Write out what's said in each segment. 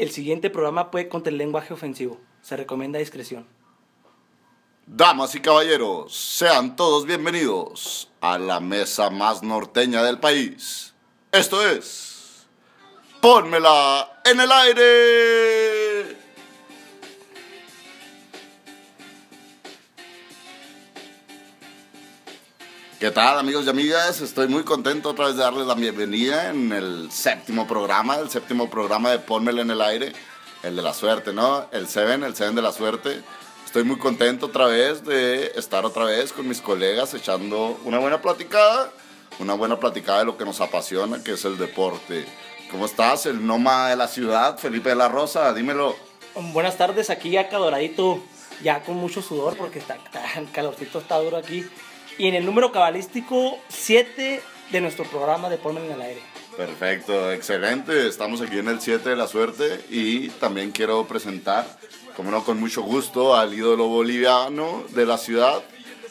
El siguiente programa puede contener lenguaje ofensivo. Se recomienda discreción. Damas y caballeros, sean todos bienvenidos a la mesa más norteña del país. Esto es... Pónmela en el aire. ¿Qué tal amigos y amigas? Estoy muy contento otra vez de darles la bienvenida en el séptimo programa, el séptimo programa de Pónmela en el aire, el de la suerte, ¿no? El Seven, el Seven de la suerte. Estoy muy contento otra vez de estar otra vez con mis colegas echando una buena platicada, una buena platicada de lo que nos apasiona, que es el deporte. ¿Cómo estás? El Noma de la ciudad, Felipe de la Rosa, dímelo. Buenas tardes, aquí ya doradito, ya con mucho sudor porque está, calorcito está duro aquí. Y en el número cabalístico 7 de nuestro programa de Ponme en el aire. Perfecto, excelente. Estamos aquí en el 7 de la suerte y también quiero presentar, como no, con mucho gusto al ídolo boliviano de la ciudad,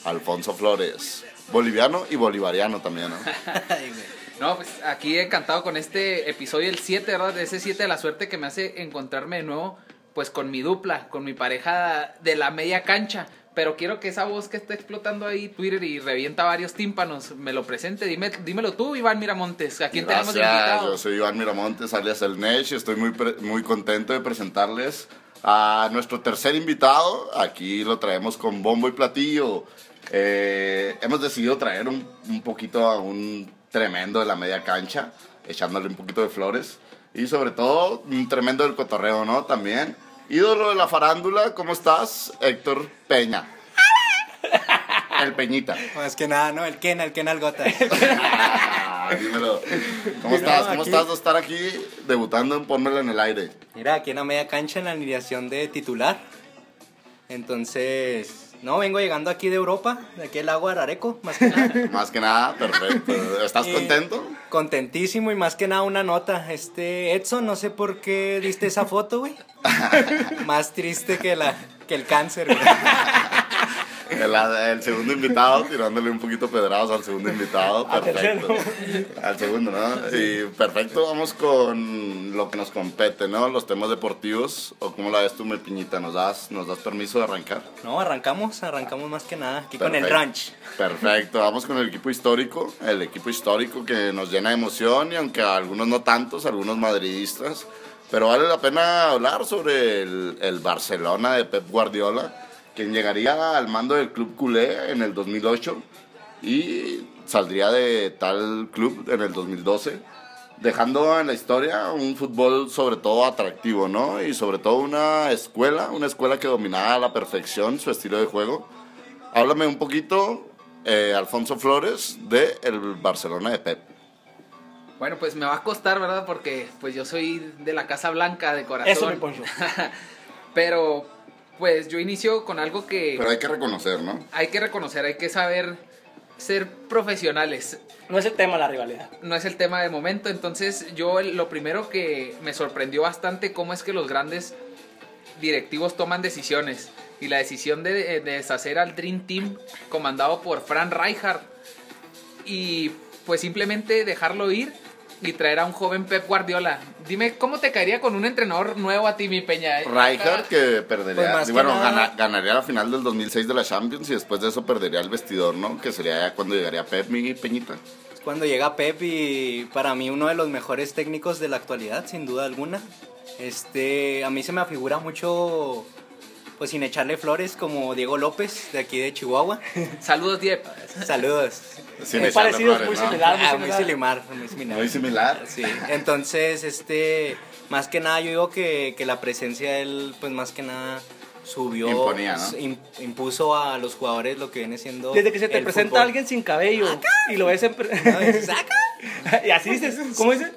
Alfonso Flores. Boliviano y bolivariano también, ¿no? No, pues aquí encantado con este episodio, el 7, ¿verdad? De ese 7 de la suerte que me hace encontrarme de nuevo, pues con mi dupla, con mi pareja de la media cancha. Pero quiero que esa voz que está explotando ahí Twitter y revienta varios tímpanos me lo presente. Dime, dímelo tú, Iván Miramontes. ¿A quién tenemos Gracias, invitado? yo soy Iván Miramontes, alias El Nech, y estoy muy, muy contento de presentarles a nuestro tercer invitado. Aquí lo traemos con bombo y platillo. Eh, hemos decidido traer un, un poquito a un tremendo de la media cancha, echándole un poquito de flores. Y sobre todo, un tremendo del cotorreo, ¿no? También. Ídolo de la farándula, ¿cómo estás? Héctor Peña. El Peñita. Más que nada, ¿no? El Ken, el Ken Algota. Ah, dímelo. ¿Cómo estás? ¿Cómo aquí- estás de estar aquí debutando en Pónmela en el aire? Mira, aquí en la media cancha en la alineación de titular. Entonces, no, vengo llegando aquí de Europa, de aquí el lago de Arareco, más que nada. Más que nada, perfecto. ¿Estás Y contento? Contentísimo y más que nada una nota. Este, Edson, no sé por qué diste esa foto, güey. más triste que, la, que el cáncer, güey. El, el segundo invitado, tirándole un poquito pedrados al segundo invitado. Perfecto. Al segundo, ¿no? Y perfecto, vamos con lo que nos compete, ¿no? Los temas deportivos. ¿O cómo la ves tú, mi piñita? ¿Nos das, nos das permiso de arrancar? No, arrancamos, arrancamos más que nada aquí con el Perfecto. ranch. Perfecto, vamos con el equipo histórico, el equipo histórico que nos llena de emoción y aunque a algunos no tantos, algunos madridistas, pero vale la pena hablar sobre el, el Barcelona de Pep Guardiola, quien llegaría al mando del club culé en el 2008 y saldría de tal club en el 2012 dejando en la historia un fútbol sobre todo atractivo, ¿no? Y sobre todo una escuela, una escuela que dominaba a la perfección su estilo de juego. Háblame un poquito, eh, Alfonso Flores, de el Barcelona de Pep. Bueno, pues me va a costar, ¿verdad? Porque pues yo soy de la Casa Blanca de corazón. Eso, mi Poncho. Pero pues yo inicio con algo que Pero hay que reconocer, ¿no? hay que reconocer, hay que saber ser profesionales. No es el tema la rivalidad. No es el tema de momento, entonces yo lo primero que me sorprendió bastante cómo es que los grandes directivos toman decisiones. Y la decisión de, de deshacer al Dream Team comandado por Fran Rijkaard y pues simplemente dejarlo ir y traer a un joven Pep Guardiola. Dime, ¿cómo te caería con un entrenador nuevo a ti, mi Peña? Rijkaard que perdería, Pues bueno, nada- gana- ganaría la final del 2006 de la Champions y después de eso perdería el vestidor, ¿no? Que sería ya cuando llegaría Pep, mi Peñita. Es cuando llega Pep y para mí uno de los mejores técnicos de la actualidad, sin duda alguna. Este, a mí se me afigura mucho, pues sin echarle flores, como Diego López, de aquí de Chihuahua. Saludos, Diep. Saludos. Sin parecidos, flores, muy ¿no? similar. Ah, muy muy similar. muy similar. Muy similar. Sí, entonces, este, más que nada yo digo que, que la presencia de él, pues más que nada subió, Imponía, ¿no? im- impuso a los jugadores lo que viene siendo Desde que se te el presenta fútbol. alguien sin cabello y lo ves en... pre- No, dices, "Acá". y así dices, ¿cómo dices?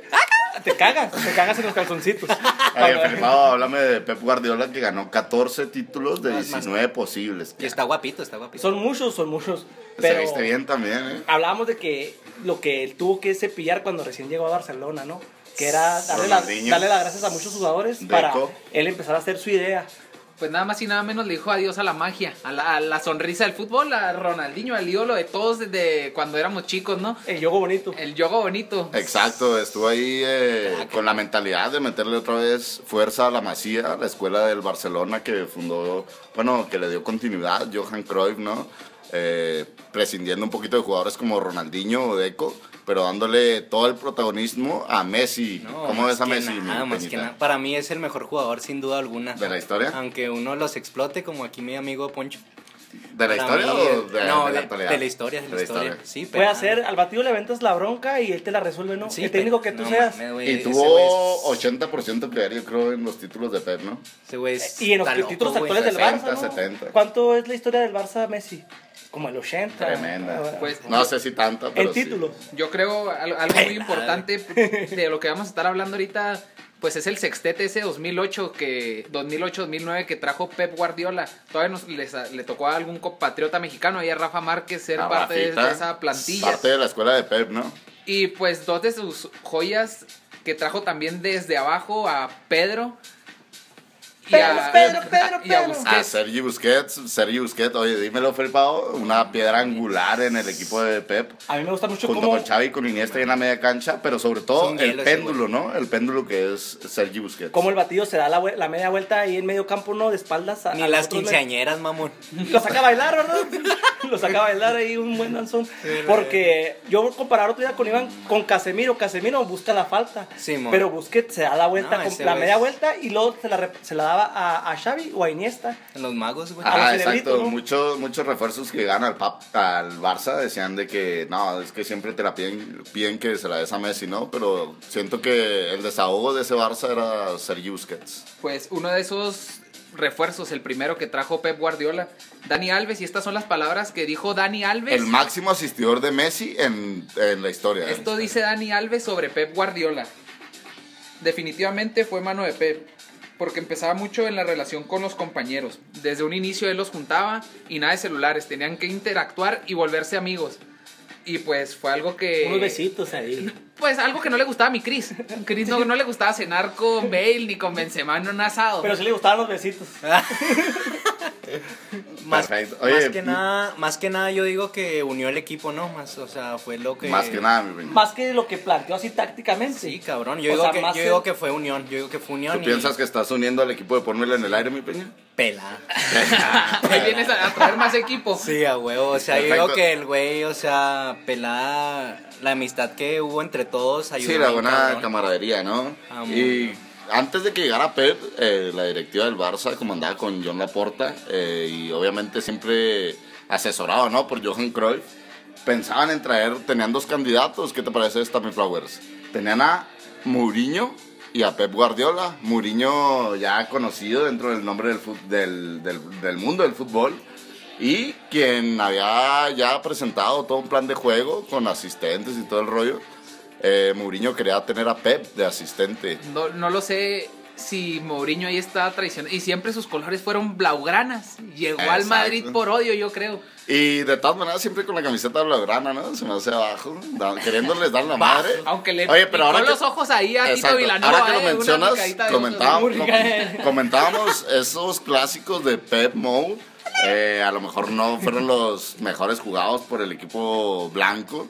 Te cagas, te cagas en los calzoncitos. Ver, Felipao, háblame de Pep Guardiola que ganó 14 títulos de Más- más- 19 posibles. Y está guapito, está guapito. Son muchos, son muchos. Se Pero viste bien también, ¿eh? hablábamos de que lo que él tuvo que cepillar cuando recién llegó a Barcelona, ¿no? Que era darle, las, Ronaldinho. darle las gracias a muchos jugadores Deco. para él empezar a hacer su idea. Pues nada más y nada menos le dijo adiós a la magia, a la, a la sonrisa del fútbol, a Ronaldinho, al ídolo de todos desde cuando éramos chicos, ¿no? El yogo bonito. El yogo bonito. Exacto, estuvo ahí eh, con la mentalidad de meterle otra vez fuerza a la Masía, la escuela del Barcelona que fundó, bueno, que le dio continuidad, Johan Cruyff, ¿no? Eh, prescindiendo un poquito de jugadores como Ronaldinho o Deco, pero dándole todo el protagonismo a Messi. No, ¿Cómo ves a Messi? nada, mi más que Peñita? nada. Para mí es el mejor jugador sin duda alguna. ¿De la historia? Aunque uno los explote como aquí mi amigo Poncho. ¿De la historia mí, o de, no, de la de, actualidad? de la historia, de la, historia. Sí, Puede pero- hacer, al batido le aventas la bronca y él te la resuelve, ¿no? Sí, el técnico que tú no seas. Y tuvo es- 80% que yo creo, en los títulos de Pep, ¿no? ese güey es- Y en los loco, títulos güey. actuales del 60, Barça, ¿no? 70. ¿Cuánto es la historia del Barça Messi? Como el 80. Tremenda. Ah, Pues, No sé si tanta, pero En sí. títulos. Yo creo al- algo muy importante de lo que vamos a estar hablando ahorita, pues es el sextete ese 2008 que 2008-2009 que trajo Pep Guardiola. Todavía nos, les- le tocó a algún compatriota mexicano y a Rafa Márquez ser A parte de, de esa plantilla. Parte de la escuela de Pep, ¿no? Y pues dos de sus joyas que trajo también desde abajo a Pedro a, Pedro, Pedro, y a Pedro. Busquets. A Sergi Busquets, Sergi Busquets, oye, dímelo, Felipao, una piedra angular en el equipo de Pep. A mí me gusta mucho Junto cómo... con Xavi, con Iniesta y en la media cancha, pero sobre todo el péndulo, ¿no? El péndulo que es Sergi Busquets. Cómo el batido se da la, media vuelta ahí en medio campo, ¿no? De espaldas. A, Ni a las quinceañeras, mamón. Lo saca a bailar, ¿verdad? Lo saca a bailar ahí un buen danzón. Porque yo comparar otro día con Iván, con Casemiro. Casemiro busca la falta. Sí, mon. pero Busquets se da la vuelta, No, con- ese la media es- vuelta y luego se la, se la daba a, a Xavi o a Iniesta. En los magos, güey. Ah, exacto. ¿no? Muchos, muchos refuerzos que ganan al, Pap- al Barça decían de que no, es que siempre te la piden, piden que se la des a Messi, ¿no? Pero siento que el desahogo de ese Barça era Sergi Busquets. Pues uno de esos refuerzos, el primero que trajo Pep Guardiola, Dani Alves, y estas son las palabras que dijo Dani Alves. El máximo asistidor de Messi en, en la historia. Esto dice Dani Alves sobre Pep Guardiola. Definitivamente fue mano de Pep, porque empezaba mucho en la relación con los compañeros. Desde un inicio él los juntaba y nada de celulares, tenían que interactuar y volverse amigos. Y pues fue algo que... Unos besitos ahí. Pues algo que no le gustaba a mi Chris. Chris no, no le gustaba cenar con Bale ni con Benzema en un asado. Pero sí le gustaban los besitos. más, más que nada, más que nada yo digo que unió el equipo, ¿no? Más, o sea, fue lo que Más que nada, mi peña. Más que lo que planteó así tácticamente. Sí, cabrón. Yo, digo, sea, que, yo digo que fue unión. Yo digo que fue unión. ¿Tú y piensas que estás uniendo al equipo de Ponmela en el aire, mi peña? Pela. Más equipo. Sí, a huevo. O sea, yo Perfecto. digo que el güey, o sea, pelada la amistad que hubo entre todos ayudó. Sí, la buena cabrón. camaradería, ¿no? Amor. Y antes de que llegara Pep, eh, la directiva del Barça comandada con John Laporta eh, y obviamente siempre asesorado, ¿no? Por Johan Cruyff, pensaban en traer, tenían dos candidatos, ¿qué te parece esta, mi Flowers? Tenían a Mourinho y a Pep Guardiola. Mourinho ya conocido dentro del nombre del, del, del, del mundo del fútbol. Y quien había ya presentado todo un plan de juego con asistentes y todo el rollo. Eh, Mourinho quería tener a Pep de asistente. No, no lo sé si Mourinho ahí está traicionado. Y siempre sus colores fueron blaugranas. Llegó al Exacto. Madrid por odio, yo creo. Y de todas maneras, siempre con la camiseta blaugrana, ¿no? Se me hace abajo, queriéndoles dar la madre. Aunque le Oye, pero ahora que- los ojos ahí a Tito. Vilanova. Ahora que lo eh, una mencionas, comentábamos, rica. comentábamos esos clásicos de Pep Mou. Eh, a lo mejor no fueron los mejores jugados por el equipo blanco.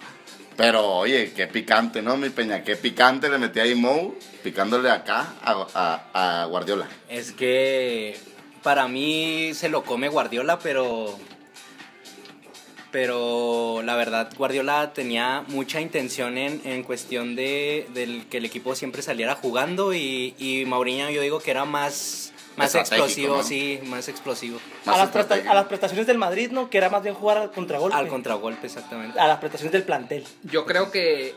Pero oye, qué picante, ¿no, mi peña? Qué picante le metí ahí Mou, picándole acá a, a- a Guardiola. Es que para mí se lo come Guardiola, pero. Pero la verdad, Guardiola tenía mucha intención en, en cuestión de del que el equipo siempre saliera jugando. Y, y Mauriño, yo digo que era más, más explosivo, ¿no? sí, más explosivo. Más a, las a las prestaciones del Madrid, ¿no? Que era más bien jugar al contragolpe. Al contragolpe, exactamente. A las prestaciones del plantel. Yo creo que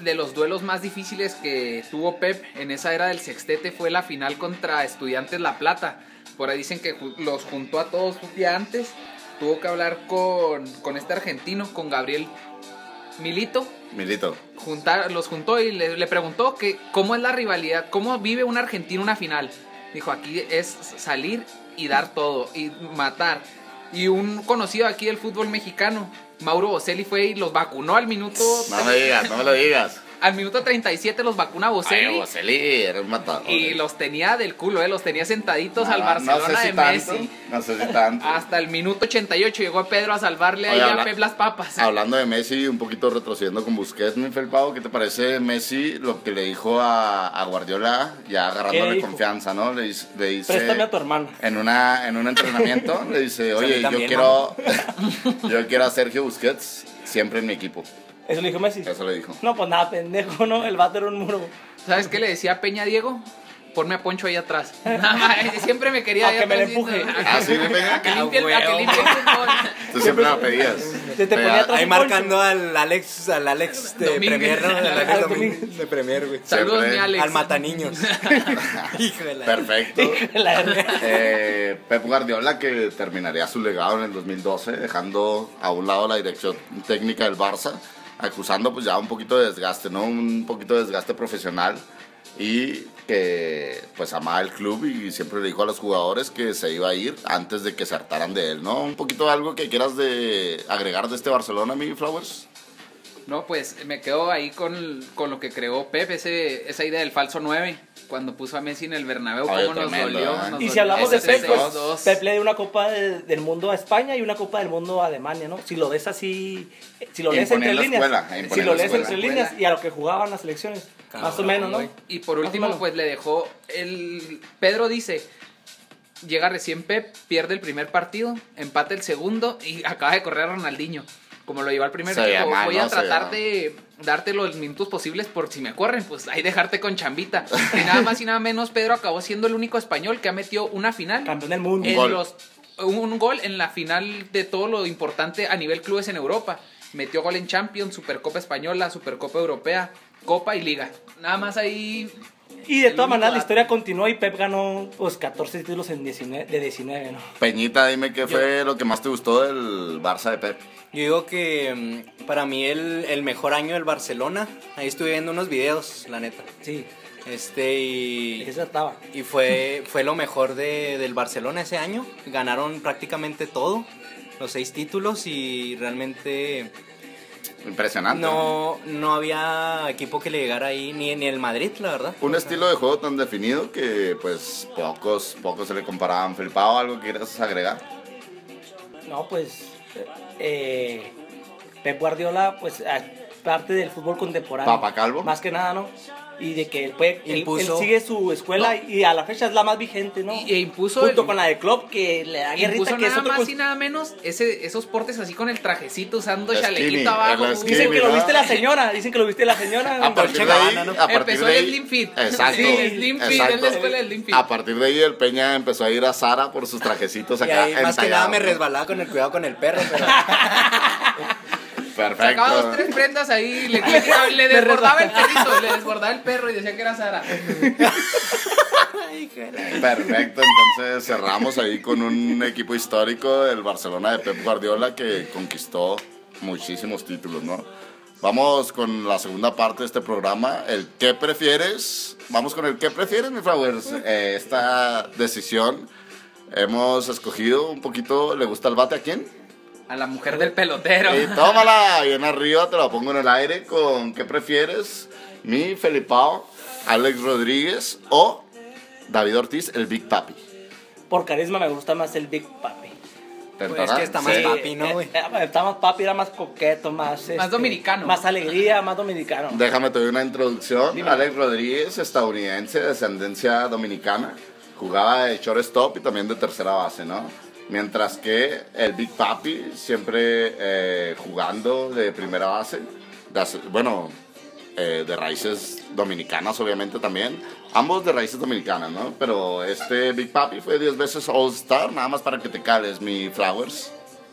de los duelos más difíciles que tuvo Pep en esa era del sextete fue la final contra Estudiantes La Plata. Por ahí dicen que los juntó a todos un día antes. Tuvo que hablar con, con este argentino, con Gabriel Milito. Milito. Juntar, los juntó y le, le preguntó que cómo es la rivalidad, cómo vive un argentino una final. Dijo, aquí es salir y dar todo, y matar. Y un conocido aquí del fútbol mexicano, Mauro Boselli, fue y los vacunó al minuto No me digas, no me lo digas. Al minuto 37 los vacuna Ay, Boselli. Boselli era un matador. Y los tenía del culo, eh, los tenía sentaditos al Barcelona no sé si de tanto, Messi. No sé si tanto. Hasta el minuto 88 llegó Pedro a salvarle ahí Oye, a habla- Pep las papas. Hablando de Messi, un poquito retrocediendo con Busquets, mi Felpao, ¿qué te parece Messi lo que le dijo a, a Guardiola, ya ¿Qué agarrándole confianza, ¿no? Le, dice- le dice... Préstame a tu hermano. En, una, en un entrenamiento le dice, a oye, yo quiero, yo quiero a Sergio Busquets siempre en mi equipo. Eso le dijo Messi. Eso le dijo. No, pues nada, pendejo, ¿no? El vato era un muro. ¿Sabes qué le decía a Peña Diego? Ponme a Poncho ahí atrás. Nada más, siempre me quería A que me le empuje. diciendo, Ah, sí, de Peña. A que limpie el, Ah, a que limpie el fútbol. Tú siempre la pedías. Se te Pero- ponía atrás. Ahí marcando al Alex, al Alex de Domínguez. Premier, ¿no? Al Al Alex Domínguez. De Premier, güey. Saludos, mi Alex. Al Mataniños. Hijo de la... Perfecto. Verdad. Eh, Pep Guardiola que terminaría su legado en el 2012 dejando a un lado la dirección técnica del Barça acusando pues ya un poquito de desgaste no un poquito de desgaste profesional y que pues amaba el club y siempre le dijo a los jugadores que se iba a ir antes de que se hartaran de él no un poquito algo que quieras de agregar de este Barcelona mi Flowers. No, pues me quedo ahí con, con lo que creó Pep, ese, esa idea del falso 9, cuando puso a Messi en el Bernabéu, Ay, cómo nos tremendo, dolió. ¿eh? nos Y si dolió. hablamos de Pep, pues, 3-2. Pep le dio una copa de- del mundo a España y una copa del mundo a Alemania, ¿no? Si lo ves así, si lo lees entre líneas, escuela, si lo lees entre líneas y a lo que jugaban las selecciones, más o Cabrón, menos, ¿no? Y por último, pues le dejó el... Pedro dice, llega recién Pep, pierde el primer partido, empata el segundo y acaba de correr a Ronaldinho. Como lo lleva al primer Se tiempo, voy ¿no? a tratar de darte los minutos posibles por si me corren, pues ahí dejarte con chambita. Y nada más y nada menos, Pedro acabó siendo el único español que ha metido una final. Campeón del mundo. en gol. los un, un gol en la final de todo lo importante a nivel clubes en Europa. Metió gol en Champions, Supercopa Española, Supercopa Europea, Copa y Liga. Nada más ahí. Y de todas maneras la historia continuó y Pep ganó pues 14 títulos en 19, de 19, ¿no? Peñita dime qué fue lo que más te gustó del Barça de Pep Yo digo que mm, para mí el, el mejor año del Barcelona, ahí estuve viendo unos videos, la neta. Sí, Este ¿de y, qué se trataba? y fue, fue lo mejor de, del Barcelona ese año. Ganaron prácticamente todo, los seis títulos y realmente impresionante no, no había equipo que le llegara ahí, ni, ni el Madrid, la verdad. Un O sea, estilo de juego tan definido que pues pocos, pocos se le comparaban. Felipao, ¿algo que quieras agregar? No, pues eh, Pep Guardiola, pues parte del fútbol contemporáneo. Papa Calvo. Más que nada, ¿no? Y de que él, puede, él- sigue su escuela y a la fecha es la más vigente, ¿no? Y- e impuso Junto el- con la de Klopp, que le da guerrita, Impuso que es otro... más cos- y nada menos ese, esos portes así con el trajecito usando Skinny, chalequito abajo. skinny, Dicen que lo viste la señora, dicen que lo viste la señora. A partir de ahí, a partir Empezó de el ahí- Slim Fit. Exacto. Sí, Slim Fit, exacto. es la escuela del Slim Fit. A partir de ahí el Peña empezó a ir a Zara por sus trajecitos Y acá. ahí más que nada me resbalaba con el cuidado con el perro, pero Sacaba dos, Perfecto. tres prendas ahí, le, le, le desbordaba el perrito, le desbordaba el perro y decía que era Sara. Perfecto, entonces cerramos ahí con un equipo histórico, el Barcelona de Pep Guardiola, que conquistó muchísimos títulos, ¿no? Vamos con la segunda parte de este programa, el ¿qué prefieres? Vamos con el ¿qué prefieres, mi flowers? Eh, esta decisión hemos escogido un poquito, ¿le gusta el bate a quién? A la mujer del pelotero. Y tómala, bien arriba, te la pongo en el aire con ¿qué prefieres? Mi Felipao, Alex Rodríguez o David Ortiz, el Big Papi. Por carisma me gusta más el Big Papi. ¿Te Pues es que está más Sí, papi, ¿no, güey? eh, eh, Está más papi, era más coqueto, más... este, dominicano. Más alegría, más dominicano. Déjame te doy una introducción. Dime. Alex Rodríguez, estadounidense, de ascendencia dominicana, jugaba de shortstop y también de tercera base, ¿no? Mientras que el Big Papi siempre eh, jugando de primera base, de bueno, eh, de raíces dominicanas obviamente también, ambos de raíces dominicanas, ¿no? Pero este Big Papi fue 10 veces All Star, nada más para que te cales, mi Flowers.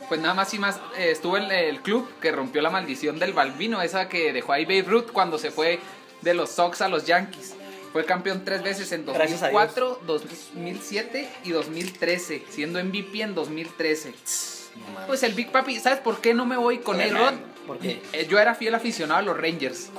Pues nada más y más, eh, estuvo en el club que rompió la maldición del Balbino, esa que dejó ahí Babe Ruth cuando se fue de los Sox a los Yankees. Fue campeón tres veces en Gracias a 2004, 2007 y 2013, siendo MVP en 2013. Pues el Big Papi, ¿sabes por qué no me voy con A-Rod? Porque Eh, Yo era fiel aficionado a los Rangers.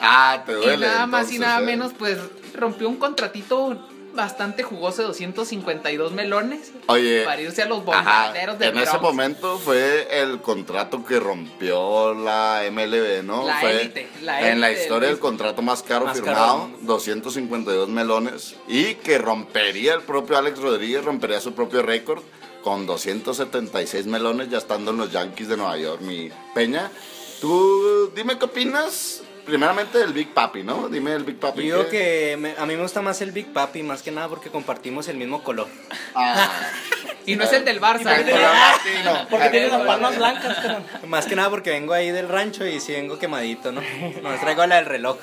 Ah, te duele. y nada más y nada ¿eh? menos, pues rompió un contratito bastante jugoso de 252 melones Oye, para irse a los bombarderos de en ese momento fue el contrato que rompió la MLB, ¿no? La fue élite, la en la élite del historia el contrato más caro Más firmado, caro. 252 melones, y que rompería el propio Alex Rodríguez, rompería su propio récord con 276 melones ya estando en los Yankees de Nueva York, mi Peña. Tú dime qué opinas, primeramente del Big Papi, ¿no? Dime el Big Papi. Yo digo que me- a mí me gusta más el Big Papi, más que nada porque compartimos el mismo color. Ah, Y no es el del Barça. el color latino. Porque El tienes las palmas blancas, carnal. Más que nada porque vengo ahí del rancho y sí vengo quemadito, ¿no? No traigo la del reloj.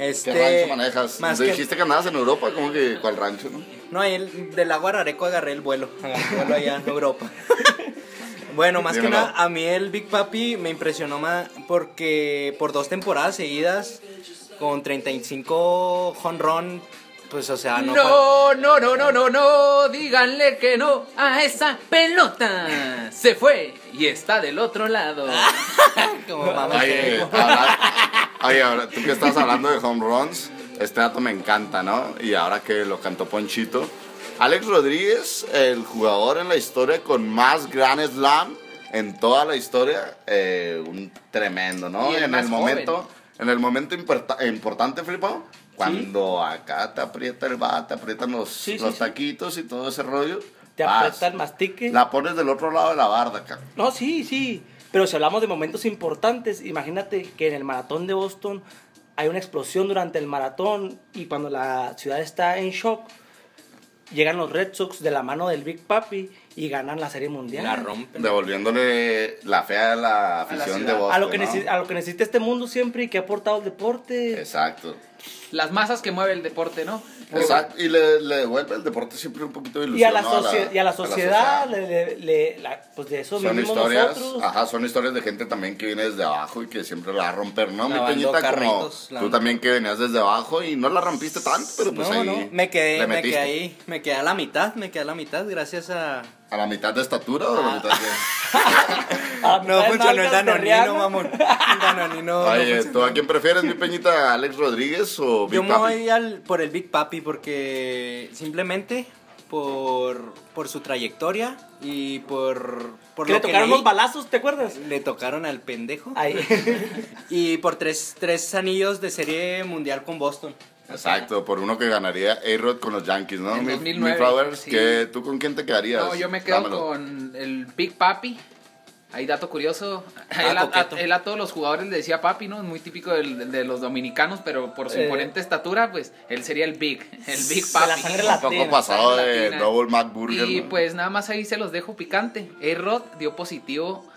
Este, ¿Qué rancho manejas? Más que, dijiste que andabas en Europa, ¿cómo que cuál rancho, no? no, ahí el- del agua Arareco agarré el vuelo. Agarré el vuelo allá en Europa. Bueno, más que nada, a mí el Big Papi me impresionó más porque por dos temporadas seguidas, con 35 honrón, pues o sea, no. No, no, no, no, no, no, díganle que no a esa pelota. Se fue y está del otro lado. como vamos Oye, ahora, oye, ahora, tú que estás hablando de home runs, este dato me encanta, ¿no? Y ahora que lo cantó Ponchito, Alex Rodríguez, el jugador en la historia con más Grand Slam en toda la historia, eh, un tremendo, ¿no? Y el en el momento, en el momento importa- importante, Flipo, cuando acá te aprieta el bat, te aprietan los, Sí, sí, los sí. taquitos y todo ese rollo. Te vas, aprieta el mastique. La pones del otro lado de la barda, acá. No, sí, sí. Pero si hablamos de momentos importantes, imagínate que en el maratón de Boston hay una explosión durante el maratón y cuando la ciudad está en shock, llegan los Red Sox de la mano del Big Papi y ganan la Serie Mundial. La rompen. Devolviéndole la fe a la afición de ciudad. Boston. a, lo que a lo que necesita este mundo siempre y que ha aportado el deporte. Exacto. Las masas que mueve el deporte, ¿no? Exacto. Y le, le devuelve el deporte siempre un poquito de ilusión. Y a la, ¿no? y a la sociedad, le- le- le- la- pues de eso Son vivimos historias, nosotros. ajá, son historias de gente también que viene desde abajo y que siempre la va a romper, ¿no? Mi Lavando peñita, como carritos, tú también que venías desde abajo y no la rompiste tanto, pero pues no, ahí no, me quedé, le me quedé ahí, me quedé a la mitad, me quedé a la mitad gracias a... ¿A la mitad de estatura o a la Ah. mitad de...? No funcionó el danonino, mamón. El danonino no Oye. ¿tú a quién prefieres, mi peñita? ¿Alex Rodríguez o Big Yo me voy al, por el Big Papi porque simplemente por, por su trayectoria y por, por Que lo le tocaron leí, los balazos, ¿te acuerdas? le tocaron al pendejo Ahí. y por tres, tres anillos de serie mundial con Boston. Exacto, por uno que ganaría A-Rod con los Yankees, ¿no? En Mi- 2009, mi Flowers, sí. ¿qué- ¿tú con quién te quedarías? No, yo me quedo Dámelo. con el Big Papi. Ahí dato curioso. Ah, él, a, él todos los jugadores le decía papi, ¿no? Es muy típico del- de los dominicanos, pero por su Eh. imponente estatura, pues él sería el Big, el Big Papi. la sangre Un latina. poco pasado de. Double Mac Burger. Y ¿no? pues nada más ahí se los dejo picante. A-Rod dio positivo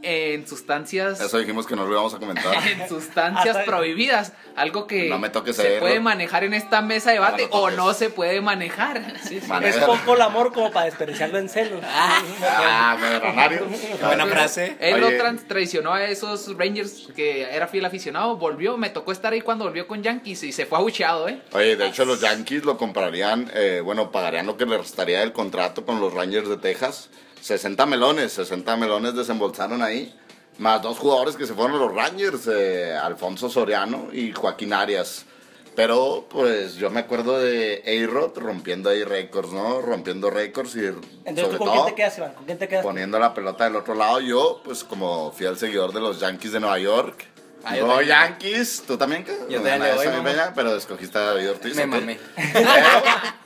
en sustancias Eso dijimos que no lo íbamos a comentar. en sustancias prohibidas, algo que No me toques se puede manejar en esta mesa de debate No lo o no se puede manejar. Es Maneja. poco el amor como para desperdiciarlo en celos. Ah, Medranario. Buena frase. Él lo Oye. trans- traicionó a esos Rangers que era fiel aficionado, volvió, me tocó estar ahí cuando volvió con Yankees y se fue abucheado, ¿eh? Oye, de hecho los Yankees lo comprarían, eh, bueno, pagarían lo que le restaría del contrato con los Rangers de Texas. 60 melones, 60 melones desembolsaron ahí. Más dos jugadores que se fueron a los Rangers, eh, Alfonso Soriano y Joaquín Arias. Pero pues yo me acuerdo de A-Rod rompiendo ahí récords, ¿no? Rompiendo récords y Entonces, sobre ¿tú con todo quién te quedas, Iván? ¿Con quién te quedas? poniendo la pelota del otro lado. Yo, pues como fiel seguidor de los Yankees de Nueva York. Ah, yo no. Yankees, ¿tú también qué? Yo también no, le peña, pero escogiste a David Ortiz. Me mamé. Pero,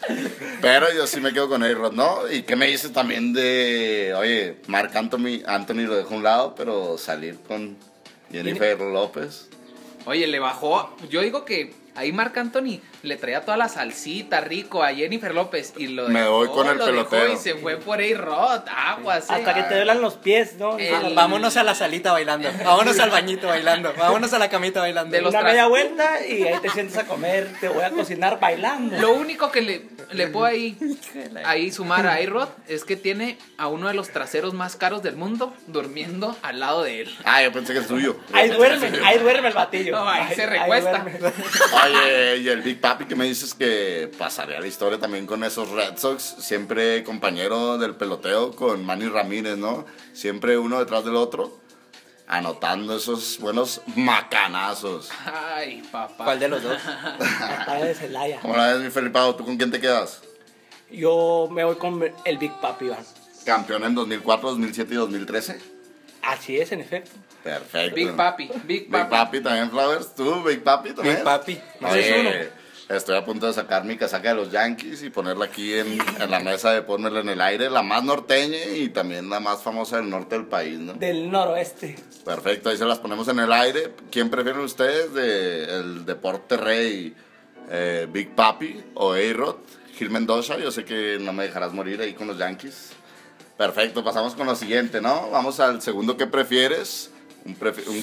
pero yo sí me quedo con A-Rod, ¿no? ¿Y qué me dices también de, oye, Marc Anthony, Anthony lo dejó a un lado, pero salir con Jennifer López? Oye, le bajó, yo digo que ahí Marc Anthony le traía toda la salsita rico a Jennifer López y lo Me dejó, voy con el lo dejó pelotero. y se fue por ahí rot, aguas, eh. Hasta que te duelan los pies, ¿no? El- Vámonos a la salita bailando. Vámonos al bañito bailando. Vámonos a la camita bailando. De los Una tras- media vuelta y ahí te sientes a comer. Te voy a cocinar bailando. Lo único que le, le puedo ahí, ahí sumar a Ayrod es que tiene a uno de los traseros más caros del mundo durmiendo al lado de él. Ah, yo pensé que es tuyo. Ahí duerme, ahí duerme el batillo. No, ahí se recuesta. duerme. Oye, y el Big Papi que me dices que pasaría la historia también con esos Red Sox, siempre compañero del peloteo con Manny Ramírez, ¿no? Siempre uno detrás del otro. Anotando esos buenos macanazos. Ay, papá. ¿Cuál de los dos? Batalla de Celaya. ¿Cómo la ves, mi Felipao? ¿Tú con quién te quedas? Yo me voy con el Big Papi, Iván. Campeón en 2004, 2007 y 2013. Así es, en efecto. Perfecto. Big Papi, Big Big Papi. Papi también, Flowers. ¿Tú, Big Papi también? Big Papi. Más es uno. Estoy a punto de sacar mi casaca de los Yankees y ponerla aquí en, en la mesa de ponerla en el aire, la más norteña y también la más famosa del norte del país, ¿no? Del noroeste. Perfecto, ahí se las ponemos en el aire. ¿Quién prefieren ustedes de el deporte rey, eh, Big Papi o A-Rod? Gil Mendoza, yo sé que no me dejarás morir ahí con los Yankees. Perfecto, pasamos con lo siguiente, ¿no? Vamos al segundo que prefieres. Un,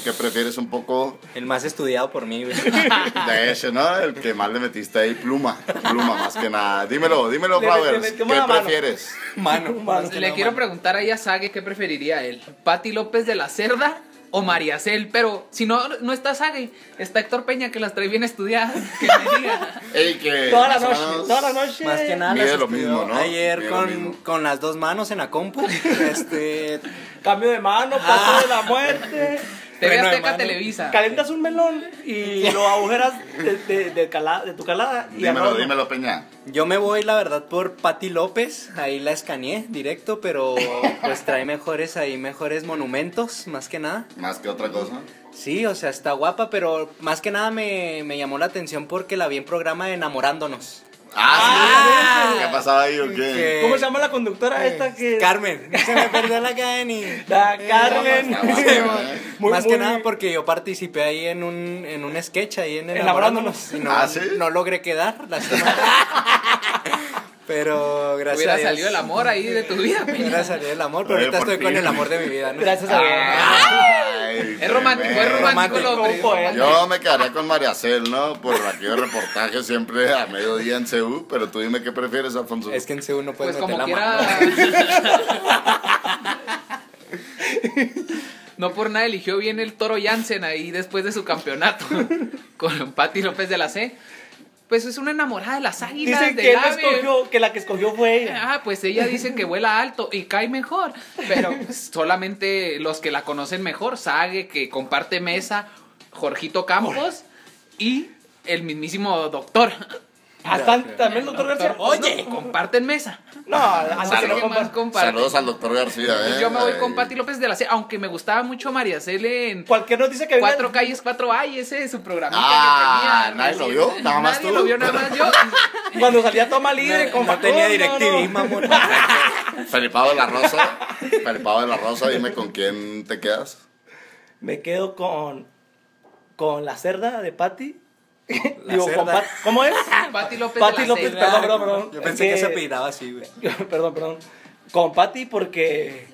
que prefieres un poco El más estudiado por mí, güey. de ese, ¿no? El que más le metiste ahí, pluma. Pluma más que nada. Dímelo, dímelo, Flowers. ¿Qué mano. prefieres? Mano. Mano. Le quiero preguntar ahí a Sage qué preferiría él. ¿Pati López de la Cerda o Mariacel? Pero si no, no está Sage, está Héctor Peña que las trae bien estudiadas. Que me diga. Ey, que Toda la noche, menos- toda la noche. Más que nada Mide las lo estudió mismo, ¿no? Ayer Mide con, con las dos manos en la compu. Este, Cambio de mano, paso Ah. de la muerte. TV de Azteca. Televisa. Calientas un melón y lo agujeras de, de, de cala- de tu calada. Y Dímelo, dímelo, Peña. yo me voy, la verdad, por Patti López. Ahí la escaneé directo, pero pues trae mejores ahí, mejores monumentos, más que nada. Más que otra cosa. Sí, o sea, está guapa, pero más que nada me, me llamó la atención porque la vi en programa de Enamorándonos. Ah, sí. ¿Qué pasaba ahí o qué? ¿Cómo se llama la conductora esta que.? Carmen. Se me perdió la Cani. La Carmen. ¿eh? Muy, Más muy- que nada porque yo participé ahí en un, en un sketch ahí en. Enamorándonos. Y no, ¿Ah, sí? no logré quedar. Pero gracias Hubiera a Dios. salido el amor ahí de tu vida, Peña. Hubiera salido el amor, pero Oye, ahorita estoy con el amor de mi vida, ¿no? Gracias a Dios. Ay, Es romántico, es romántico el hombre. Romántico, eh. Yo me quedaría con María Cel, ¿no? Por aquellos reportajes siempre a mediodía en CU, pero tú dime qué prefieres, Alfonso. Es que en C1 no puedes Pues meter como la quiera. mano. No por nada eligió bien el Toro Jansen ahí después de su campeonato con Pati López de la C. Pues es una enamorada de las águilas, Dicen del que, él escogió, que la que escogió fue ella. Ah, pues ella dice que vuela alto y cae mejor. Pero solamente los que la conocen mejor, Sage, que comparte mesa, Jorgito Campos y el mismísimo doctor. Hasta también el doctor García. Oye, comparten mesa. No, antes que ¿Quién no más compartan. comparte? Saludos al doctor García, ¿eh? Yo me voy Ay. con Pati López de la C, aunque me gustaba mucho María Cele en Cualquier noticia que. Cuatro calles, cuatro ay, ese es su programa. Ah, ¿nadie lo vio? Nada más Nadie tú. lo vio, nada más yo. Cuando salía toma libre con No tenía no. mamón. Felipao de la Rosa. Felipao de la Rosa, dime con quién te quedas. Me quedo con. Con la cerda de Patty. Digo, con. Pat- ¿Cómo es? Pati López Pati López, perdón, perdón, perdón. Yo pensé que se apellidaba así, güey. perdón, perdón. Con Patty porque.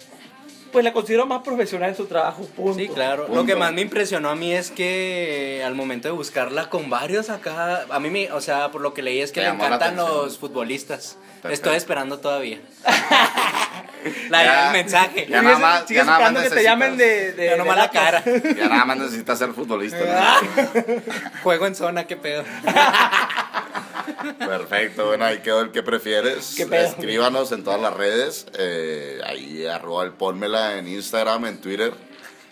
Pues la considero más profesional en su trabajo. Punto. Sí, claro. Lo que más me impresionó a mí es que al momento de buscarla con varios acá, a mí me, o sea, por lo que leí es que Te le encantan los futbolistas. Perfecto. Estoy esperando todavía. La, Ya- el mensaje. ya nada más- ya nada más esperando que te necesitas- llamen de. de Ya de la cara. Ya nada más necesitas ser futbolista. Ah. ¿no? Juego en zona, qué pedo. Perfecto, bueno, ahí quedó el que prefieres. ¿Qué pedo? Escríbanos en todas las redes. eh, ahí arroba el pónmela en Instagram, en Twitter.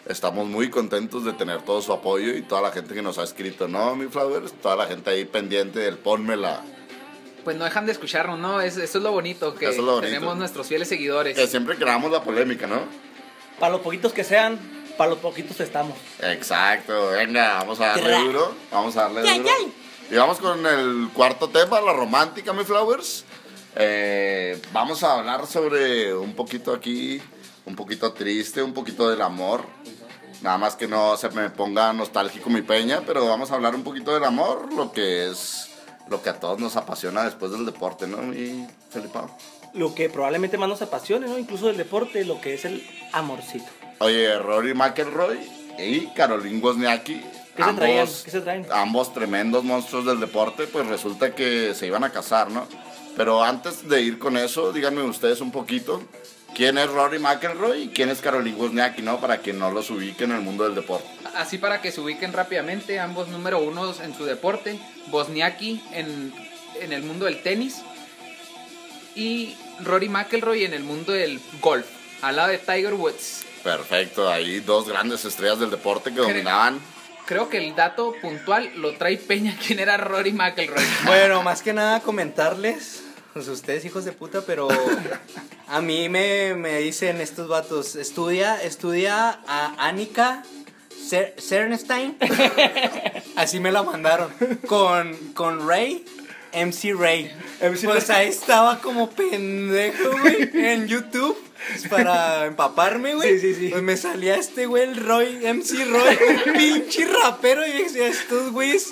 Estamos muy contentos de tener todo su apoyo y toda la gente que nos ha escrito, ¿no, mi Flowers? Toda la gente ahí pendiente del pónmela. Pues no dejan de escucharnos, ¿no? Es- eso es lo bonito, que Eso es lo bonito. tenemos nuestros fieles seguidores. Que siempre creamos la polémica, ¿no? Para los poquitos que sean, para los poquitos estamos. Exacto, venga, vamos a darle duro. Vamos a darle duro. Y vamos con el cuarto tema, la romántica, mi Flowers. Eh, vamos a hablar sobre un poquito aquí, un poquito triste, un poquito del amor. Nada más que no se me ponga nostálgico mi peña, pero vamos a hablar un poquito del amor, lo que es lo que a todos nos apasiona después del deporte, ¿no? Mi Felipao. Lo que probablemente más nos apasione, ¿no? Incluso del deporte, lo que es el amorcito. Oye, Rory McElroy y Caroline Wozniacki. ¿Qué se traían? ¿Qué se traen? ambos tremendos monstruos del deporte, pues resulta que se iban a casar, ¿no? Pero antes de ir con eso, díganme ustedes un poquito, ¿quién es Rory McElroy y quién es Caroline Wozniacki, no? Para quien no los ubique en el mundo del deporte. Así para que se ubiquen rápidamente, ambos número unos en su deporte. Bosniaki en, en el mundo del tenis y Rory McElroy en el mundo del golf. al lado de Tiger Woods. Perfecto, ahí dos grandes estrellas del deporte que dominaban. Creo que el dato puntual lo trae Peña, quién era Rory McIlroy. Bueno, más que nada comentarles, pues ustedes hijos de puta, pero a mí me, me dicen estos vatos, estudia, estudia a Annika Cer- Cernstein. Así me la mandaron. Con, con Ray, MC Ray. MC pues Ray. ahí estaba como pendejo, güey, en YouTube. Pues, Para empaparme, güey. Sí, sí, sí. Pues me salía este güey, el Roy, MC Roy, un pinche rapero. Y yo decía, estos güeyes,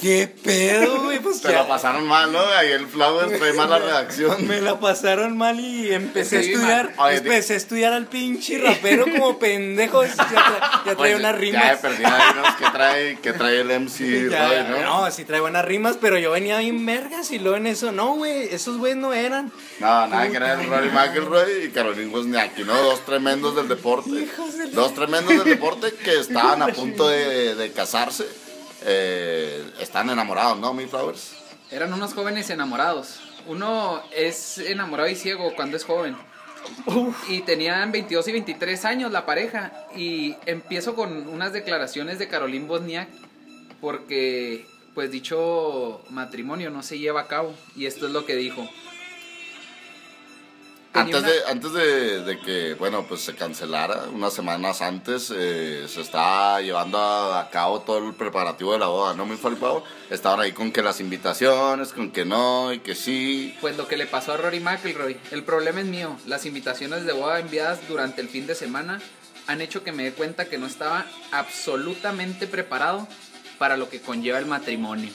¿qué pedo, güey? Pues Se ya- la pasaron mal, ¿no? Ahí el Flowers trae mala redacción. me la pasaron mal y empecé a estudiar. Oye, empecé a estudiar al pinche rapero como pendejo. Ya, tra- ya trae unas Ya rimas. de perdida, dinos qué trae, qué trae el MC Ya, Roy, ¿no? no, sí trae buenas rimas, pero yo venía bien vergas y luego en eso, no, güey, esos güeyes no eran. No, nada que ver Rory McIlroy y Caroline Wozniacki, ¿no? Dos tremendos del deporte. Hijos de la- Dos tremendos del deporte que estaban a punto de, de casarse. Eh, están enamorados, ¿no, mi Flowers? Eran unos jóvenes enamorados. Uno es enamorado y ciego cuando es joven. Y tenían 22 y 23 años la pareja. Y empiezo con unas declaraciones de Caroline Bosniak. Porque, pues, dicho matrimonio no se lleva a cabo. Y esto es lo que dijo. Antes, una- de, antes de, de que, bueno, pues se cancelara, unas semanas antes, eh, se estaba llevando a, a cabo todo el preparativo de la boda, ¿no, mi Falpao? Estaban ahí con que las invitaciones, con que no y que sí. Pues lo que le pasó a Rory McIlroy. El problema es mío. Las invitaciones de boda enviadas durante el fin de semana han hecho que me dé cuenta que no estaba absolutamente preparado para lo que conlleva el matrimonio.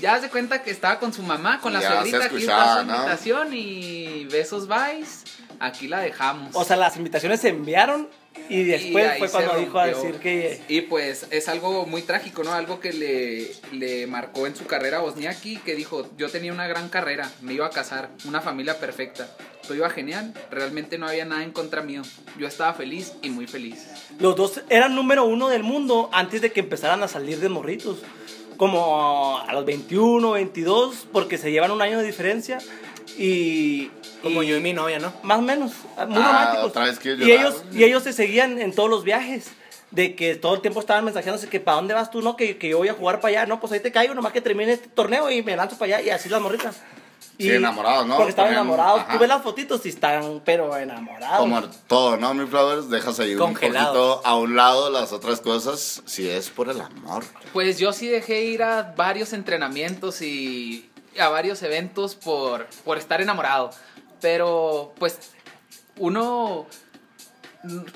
Ya se cuenta que estaba con su mamá, con la Ya suegrita, aquí está su ¿no? invitación y besos vais. Aquí la dejamos. O sea, las invitaciones se enviaron y después ahí fue cuando dijo a decir que... Y pues es algo muy trágico, ¿no? Algo que le, le marcó en su carrera a Bosniaki, que dijo, yo tenía una gran carrera, me iba a casar, una familia perfecta, todo iba genial, realmente no había nada en contra mío, yo estaba feliz y muy feliz. Los dos eran número uno del mundo antes de que empezaran a salir de morritos. Como a los 21, 22, porque se llevan un año de diferencia. Y. Como y- yo y mi novia, ¿no? Más o menos. Muy Ah, románticos. otra vez quieres y, ellos, y ellos se seguían en todos los viajes. De que todo el tiempo estaban mensajeándose que para dónde vas tú, no, que, que yo voy a jugar para allá. No, pues ahí te caigo, nomás que termine este torneo y me lanzo para allá. Y así las morritas. Sí, enamorados, ¿no? Porque estaban Ponían- enamorados. ajá. Tú ves las fotitos y están, pero enamorados. Como todo, ¿no, mi Flowers? Dejas ahí un Congelados. poquito a un lado las otras cosas, si es por el amor. Pues yo sí dejé ir a varios entrenamientos y a varios eventos por, por estar enamorado. Pero pues uno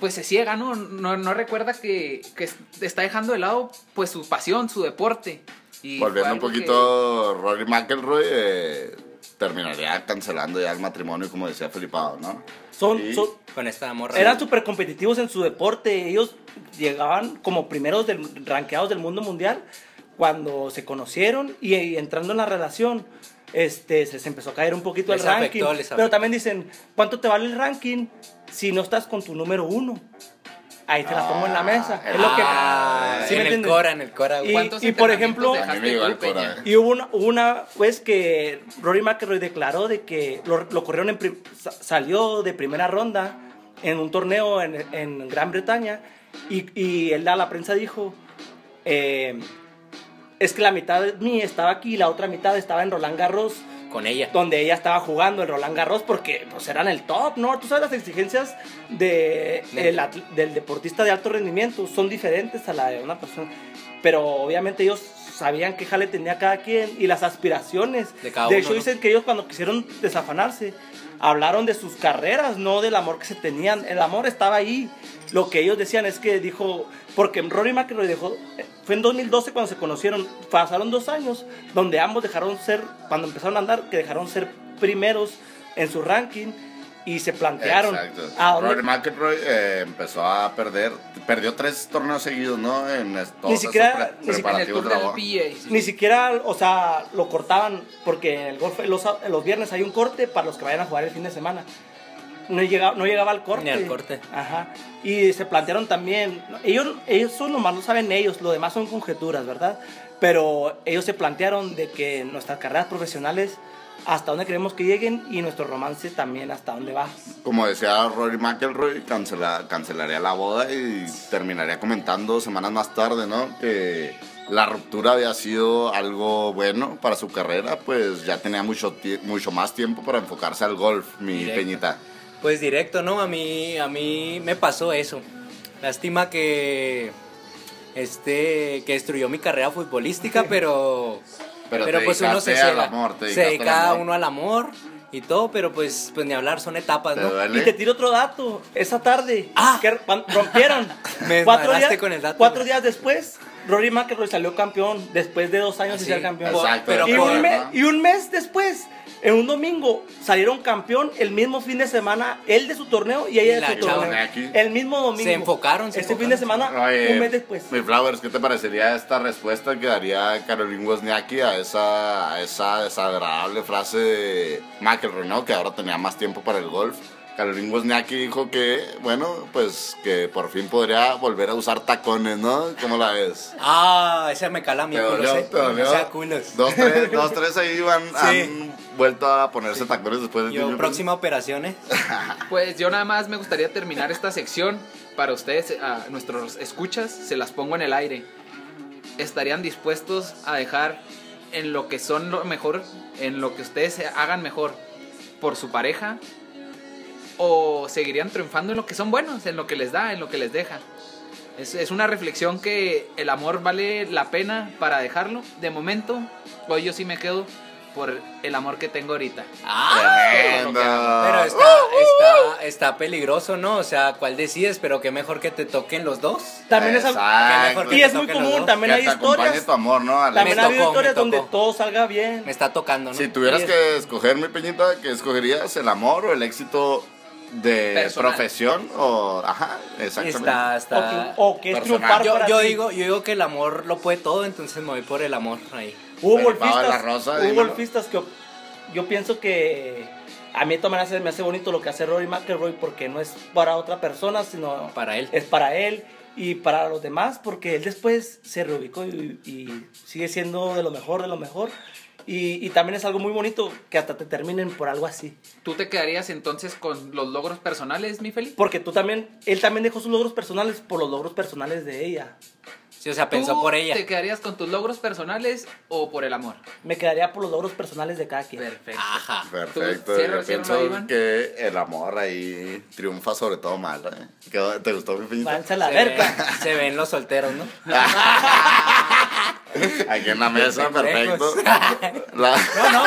pues se ciega, ¿no? No, no recuerda que, que está dejando de lado pues su pasión, su deporte. Y Volviendo un algo que- poquito, Rory McIlroy eh, terminaría cancelando ya el matrimonio, como decía Felipao, ¿no? Son, Sí. son, Con esta morra. Eran súper competitivos en su deporte. Ellos llegaban como primeros del, ranqueados del mundo mundial cuando se conocieron y, y entrando en la relación. Este, se les empezó a caer un poquito Les el ranking. afectó, les Pero también dicen, ¿cuánto te vale el ranking si no estás con tu número uno? Ahí te la pongo en la mesa. Es lo que... Ah, ¿sí me en el entiendes? Cora, en el Cora. Y- ¿Cuántos y por ejemplo- el. Y hubo una, una vez que Rory McIlroy declaró de que lo, lo corrieron en salió de primera ronda en un torneo en, en Gran Bretaña y, y él a la prensa dijo eh, es que la mitad de mí estaba aquí y la otra mitad estaba en Roland Garros Con ella. donde ella estaba jugando el Roland Garros porque pues eran el top, ¿no? Tú sabes las exigencias de, Del- el del deportista de alto rendimiento son diferentes a la de una persona, pero obviamente ellos sabían qué jale tenía cada quien y las aspiraciones. De cada de uno, hecho ¿no? dicen que ellos cuando quisieron desafanarse hablaron de sus carreras, no del amor que se tenían. El amor estaba ahí. Lo que ellos decían es que dijo, porque Rory McIlroy dejó, fue en 2012 cuando se conocieron, pasaron dos años donde ambos dejaron ser, cuando empezaron a andar, que dejaron ser primeros en su ranking y se plantearon Exacto. a dónde- Rory McIlroy eh, empezó a perder, perdió tres torneos seguidos, ¿no? En esos siquiera- pre- ni siquiera En el preparativos tour de la del boda. PGA. sí. Ni siquiera, o sea, lo cortaban porque en el golf los, los viernes hay un corte para los que vayan a jugar el fin de semana. No llegaba, no llegaba al corte. Ni al corte. Ajá. Y se plantearon también, ellos, ellos son nomás lo saben ellos, lo demás son conjeturas, ¿verdad? Pero ellos se plantearon de que nuestras carreras profesionales hasta dónde queremos que lleguen y nuestro romance también hasta dónde va. Como decía Rory McElroy, cancela, cancelaría la boda y terminaría comentando semanas más tarde, ¿no? Que la ruptura había sido algo bueno para su carrera, pues ya tenía mucho, mucho más tiempo para enfocarse al golf, mi Directo. Peñita. Pues directo, ¿no? A mí, a mí me pasó eso. Lástima que este que destruyó mi carrera futbolística, pero Pero pues uno se ciega. amor, se dedicaste al dedica amor. uno al amor y todo, pero pues pues ni hablar, son etapas, ¿Te ¿no? duele? Y te tiro otro dato. Esa tarde, Ah. que rompieron. Me cuatro días, con el dato, cuatro días después, Rory McIlroy salió campeón después de dos años de Sí, ser campeón. Exacto. Pero y, por- un mes, y un mes después, en un domingo, salieron campeón el mismo fin de semana, él de su torneo y ella Y de su torneo. Aquí. El mismo domingo. Se enfocaron, se Este fin enfocaron. de semana, Oye, un mes después. Mi Flowers, ¿qué te parecería esta respuesta que daría Caroline Wozniacki a esa, a esa desagradable frase de McElroy, ¿no? Que ahora tenía más tiempo para el golf. Caroline Wozniacki dijo que, bueno, pues que por fin podría volver a usar tacones, ¿no? ¿Cómo la ves? Ah, esa me cala mí, ¿Te culos, dolió? eh. ¿Te dolió? O sea, culos. Dos, tres, dos, tres ahí van, Sí. han vuelto a ponerse tacones después de Yo, tiempo. próxima operación, ¿eh? Pues yo nada más me gustaría terminar esta sección para ustedes, a nuestros escuchas, se las pongo en el aire. ¿Estarían dispuestos a dejar en lo que son lo mejor, en lo que ustedes hagan mejor por su pareja? ¿O seguirían triunfando en lo que son buenos, en lo que les da, en lo que les deja? Es, es una reflexión que el amor vale la pena para dejarlo. De momento, hoy yo sí me quedo por el amor que tengo ahorita. Tremendo. Pero está, está, está peligroso, ¿no? O sea, ¿cuál decides? Pero qué mejor que te toquen los dos. También es, mejor que y es muy común, también que hay historias. tu amor, ¿no? También Me ha habido tocó, me historias donde todo salga bien. Me está tocando, ¿no? Si tuvieras que escoger, mi peñita, ¿qué escogerías? ¿El amor o el éxito de Personal. profesión? O, ajá, exactamente. Está, O que, o que es triunfar Yo, para yo ti. digo, yo digo que el amor lo puede todo, entonces me voy por el amor ahí. Hubo Pero golfistas, La Rosa, hubo dímelo. golfistas que yo pienso que a mí de todas maneras me hace bonito lo que hace Rory McIlroy porque no es para otra persona, sino Para él. es para él y para los demás porque él después se reubicó y, y sigue siendo de lo mejor, de lo mejor. Y, y también es algo muy bonito que hasta te terminen por algo así. ¿Tú te quedarías entonces con los logros personales, mi Feli? Porque tú también, él también dejó sus logros personales por los logros personales de ella. Sí, o sea, pensó ¿Tú por ella. ¿Te quedarías con tus logros personales o por el amor? Me quedaría por los logros personales de cada quien. Perfecto. Ajá. Perfecto. Yo pienso Iván. que el amor ahí triunfa sobre todo mal. ¿eh? ¿Qué- ¿Te gustó mi peñita? Váyanse a la Se, verga. ven- se ven los solteros, ¿no? Aquí en la mesa, perfecto. La- No, no.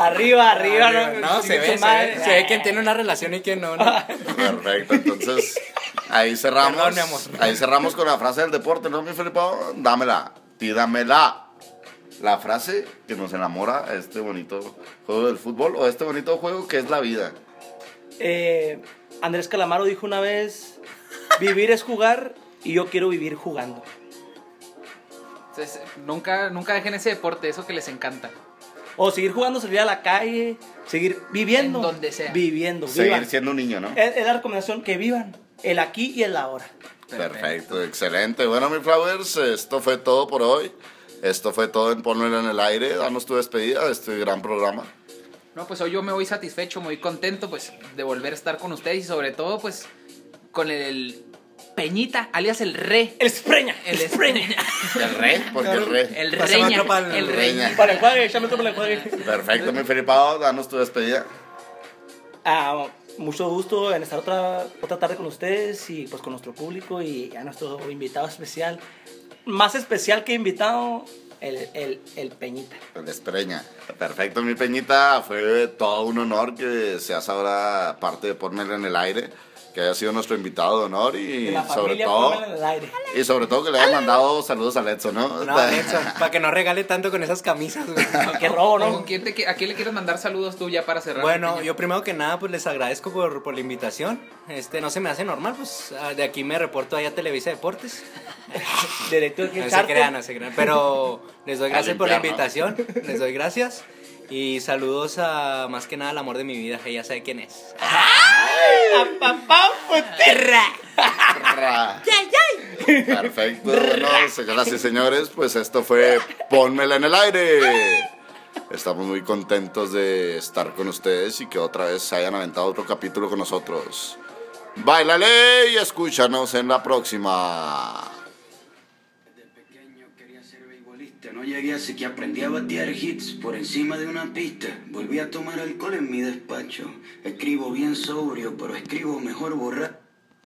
Arriba, arriba, no, No, se ve, se ve, se ve quién tiene una relación y quién no, ¿no? Perfecto, entonces ahí cerramos. Perdón, mi amor. Ahí cerramos con la frase del deporte, ¿no, mi Felipe? Dámela, tídamela. La frase que nos enamora a este bonito juego del fútbol o este bonito juego que es la vida. Eh, Andrés Calamaro dijo una vez, vivir es jugar y yo quiero vivir jugando. Entonces, nunca, nunca dejen ese deporte, eso que les encanta. O seguir jugando, salir a la calle, seguir viviendo. En donde sea. Viviendo, Seguir vivan. siendo un niño, ¿no? Es, es la recomendación que vivan el aquí y el ahora. Perfecto, excelente. Bueno, mi Flowers, esto fue todo por hoy. Esto fue todo en Ponlo en el aire. Danos tu despedida de este gran programa. No, pues hoy yo me voy satisfecho, muy contento pues de volver a estar con ustedes y sobre todo pues con el Peñita, alias el Re. El Spreña. El Espreña. El rey, porque el rey. El Reña. palo. El Reña. Para el cuadre, échame otro para el cuadre. Perfecto, mi Felipao, danos tu despedida. Ah, mucho gusto en estar otra, otra tarde con ustedes y pues con nuestro público y a nuestro invitado especial. Más especial que invitado, el, el, el Peñita. El Espreña. Perfecto, mi Peñita. Fue todo un honor que seas ahora parte de Ponmela en el aire. Que haya sido nuestro invitado de honor y sobre todo y sobre todo que le hayas mandado saludos a Letzo, ¿no? No, eso, para que no regale tanto con esas camisas, güey. Qué robo, ¿Con ¿no? quién te- ¿A quién le quieres mandar saludos tú ya para cerrar? Bueno, yo primero que nada, pues les agradezco por, por la invitación. Este, no se me hace normal, pues ah, de aquí me reporto allá a Televisa Deportes. Directo de No se crean, no se crean. Pero les doy gracias por la invitación. Les doy gracias. Y saludos a más que nada al amor de mi vida, que ya sabe quién es. Papá, puterra. Ra. Perfecto, bueno, señoras y señores, pues esto fue Pónmela en el aire. Estamos muy contentos de estar con ustedes y que otra vez se hayan aventado otro capítulo con nosotros. Báilale y escúchanos en la próxima. No llegué así que aprendí a batear hits por encima de una pista. Volví a tomar alcohol en mi despacho. Escribo bien sobrio, pero escribo mejor borrar.